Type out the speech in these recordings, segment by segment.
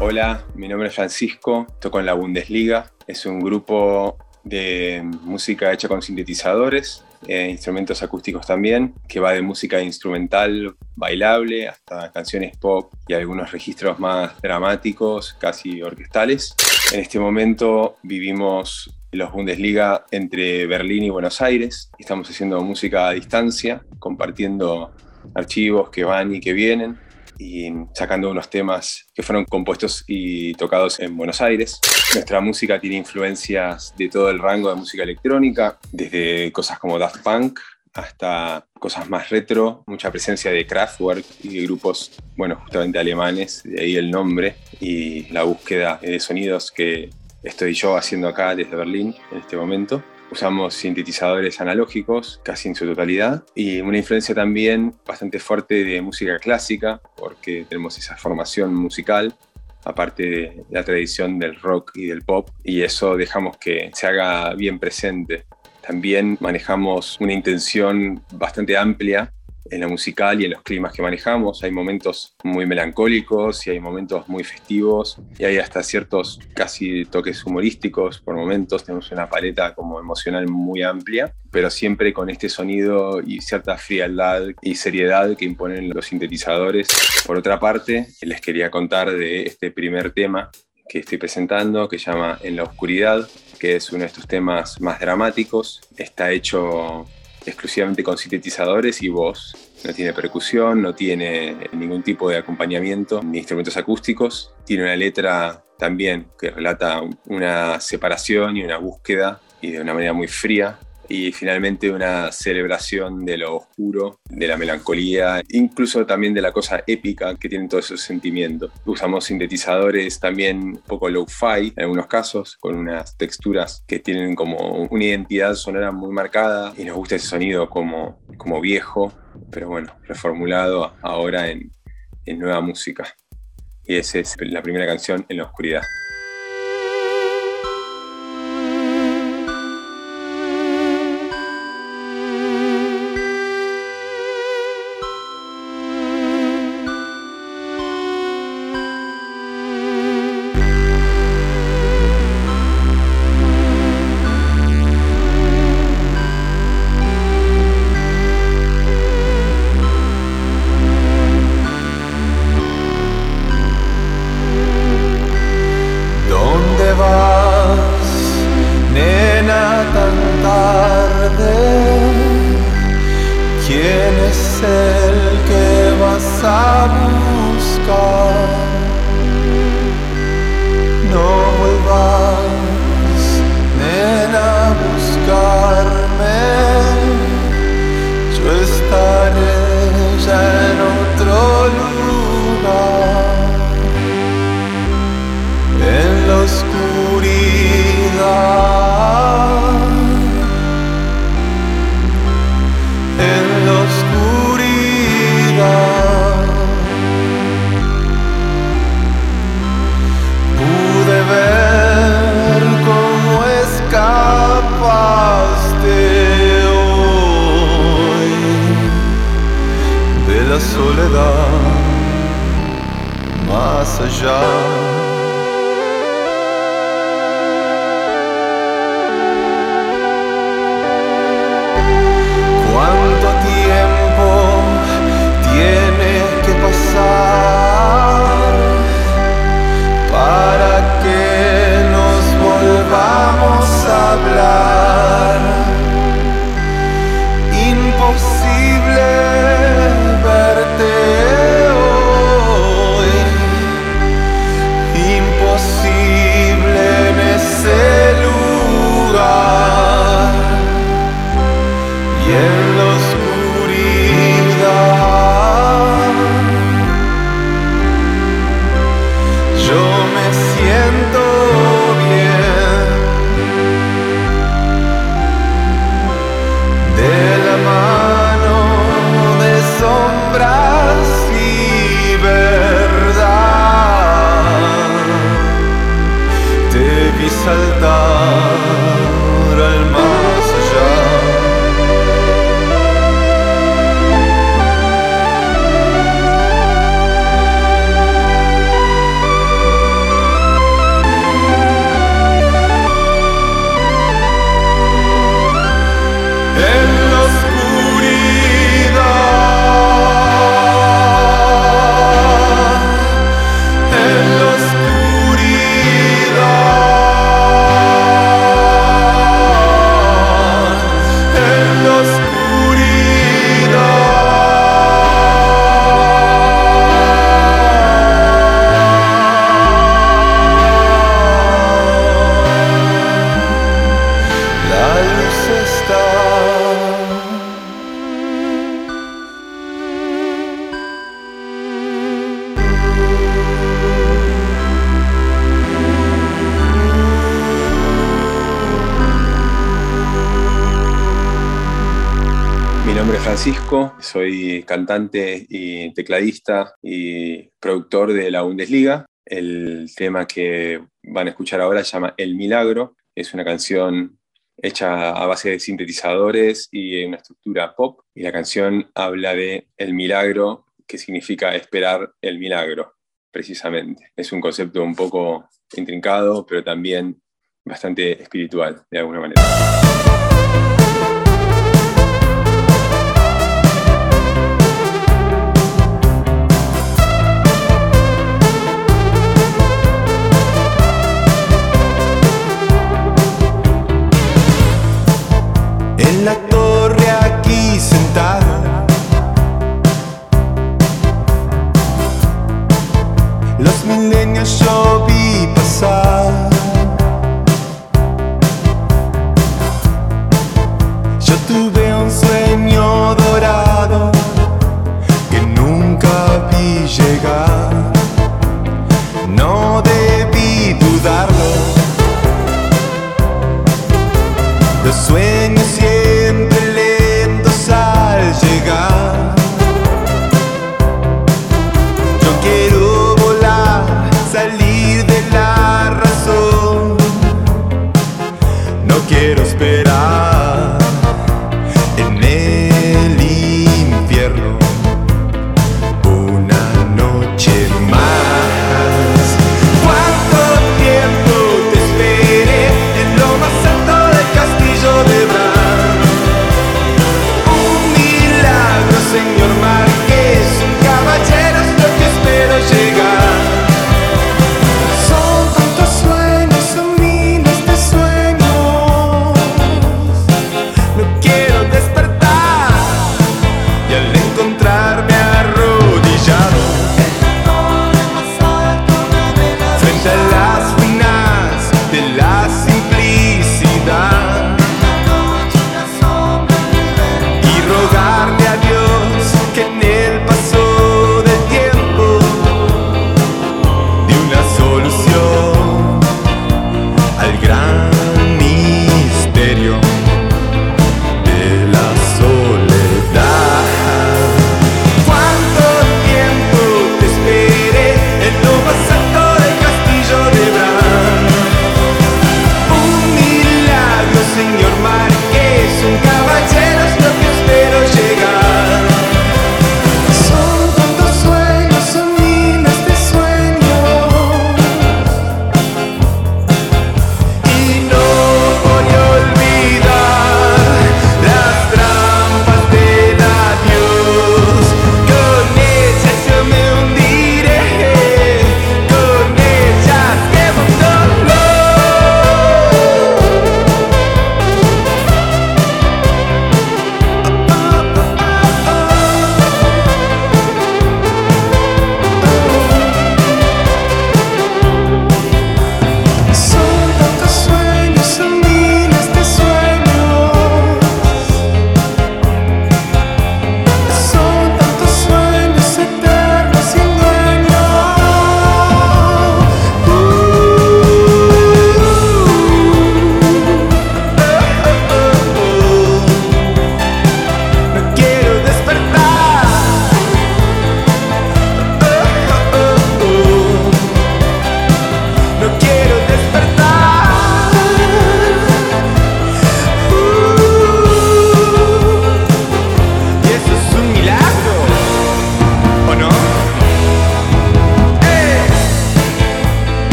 Hola, mi nombre es Francisco, toco en la Bundesliga. Es un grupo de música hecha con sintetizadores, e instrumentos acústicos también, que va de música instrumental bailable hasta canciones pop y algunos registros más dramáticos, casi orquestales. En este momento vivimos los Bundesliga entre Berlín y Buenos Aires. Estamos haciendo música a distancia, compartiendo archivos que van y que vienen y sacando unos temas que fueron compuestos y tocados en Buenos Aires. Nuestra música tiene influencias de todo el rango de música electrónica, desde cosas como Daft Punk hasta cosas más retro, mucha presencia de Kraftwerk y de grupos, bueno, justamente alemanes, de ahí el nombre y la búsqueda de sonidos que estoy yo haciendo acá desde Berlín en este momento. Usamos sintetizadores analógicos casi en su totalidad y una influencia también bastante fuerte de música clásica porque tenemos esa formación musical aparte de la tradición del rock y del pop y eso dejamos que se haga bien presente. También manejamos una intención bastante amplia en la musical y en los climas que manejamos. Hay momentos muy melancólicos y hay momentos muy festivos y hay hasta ciertos casi toques humorísticos por momentos. Tenemos una paleta como emocional muy amplia, pero siempre con este sonido y cierta frialdad y seriedad que imponen los sintetizadores. Por otra parte, les quería contar de este primer tema que estoy presentando, que se llama En la Oscuridad, que es uno de estos temas más dramáticos. Está hecho exclusivamente con sintetizadores y voz. No tiene percusión, no tiene ningún tipo de acompañamiento ni instrumentos acústicos. Tiene una letra también que relata una separación y una búsqueda y de una manera muy fría y finalmente una celebración de lo oscuro, de la melancolía, incluso también de la cosa épica que tienen todos esos sentimientos. Usamos sintetizadores también un poco low-fi en algunos casos, con unas texturas que tienen como una identidad sonora muy marcada y nos gusta ese sonido como, como viejo, pero bueno, reformulado ahora en, en nueva música. Y esa es la primera canción en la oscuridad. ¿Quién es el que vas a buscar? چلتا Francisco, soy cantante y tecladista y productor de la Bundesliga. El tema que van a escuchar ahora se llama El Milagro. Es una canción hecha a base de sintetizadores y una estructura pop. Y la canción habla de el milagro, que significa esperar el milagro, precisamente. Es un concepto un poco intrincado, pero también bastante espiritual, de alguna manera. Milenios yo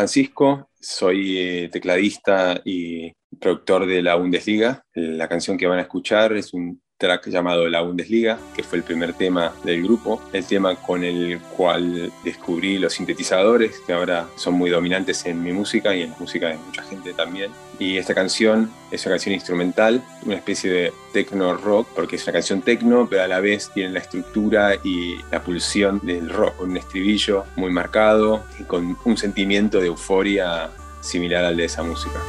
Francisco, soy eh, tecladista y productor de la Bundesliga. La canción que van a escuchar es un track llamado La Bundesliga, que fue el primer tema del grupo, el tema con el cual descubrí los sintetizadores, que ahora son muy dominantes en mi música y en la música de mucha gente también. Y esta canción es una canción instrumental, una especie de techno rock, porque es una canción techno, pero a la vez tiene la estructura y la pulsión del rock, con un estribillo muy marcado y con un sentimiento de euforia similar al de esa música.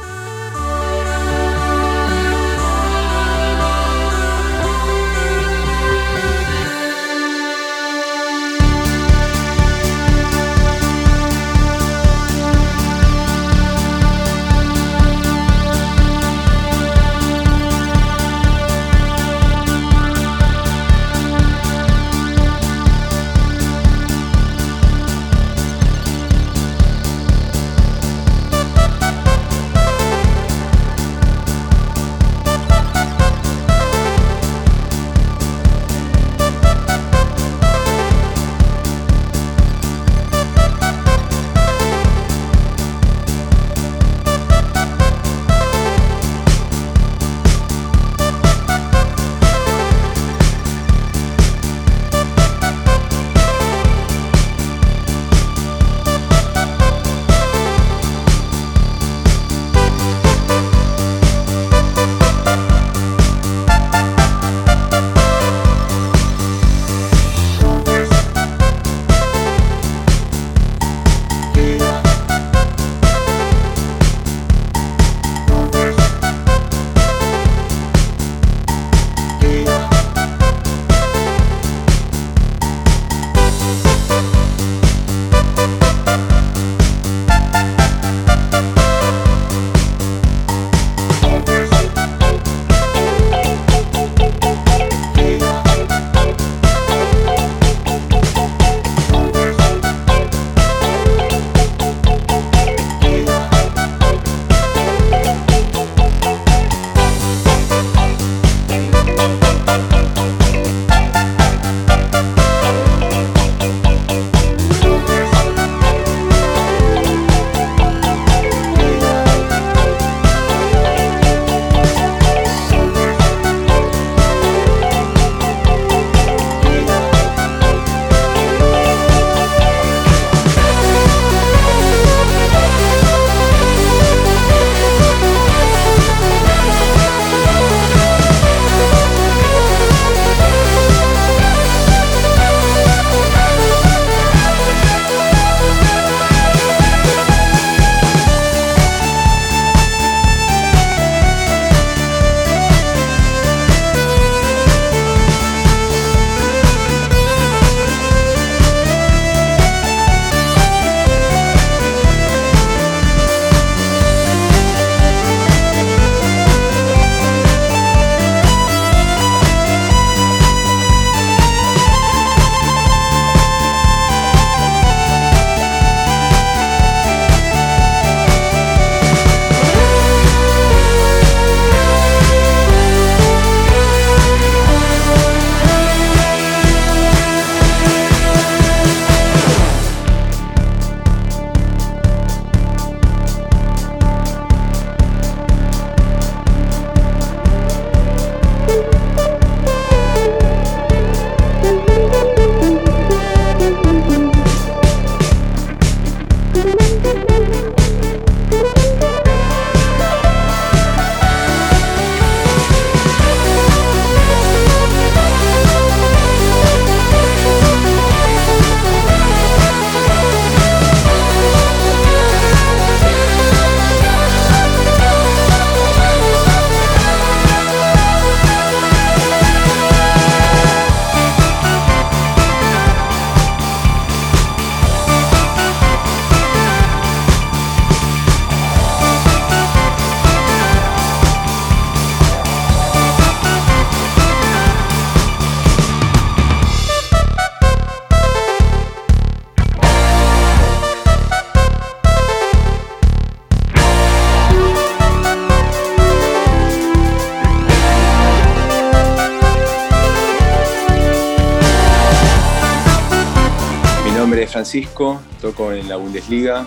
Francisco, toco en la Bundesliga.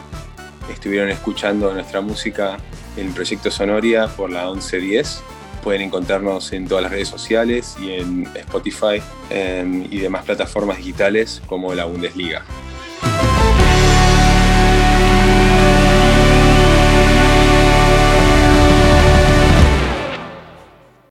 Estuvieron escuchando nuestra música en Proyecto Sonoria por la 1110. Pueden encontrarnos en todas las redes sociales y en Spotify em, y demás plataformas digitales como la Bundesliga.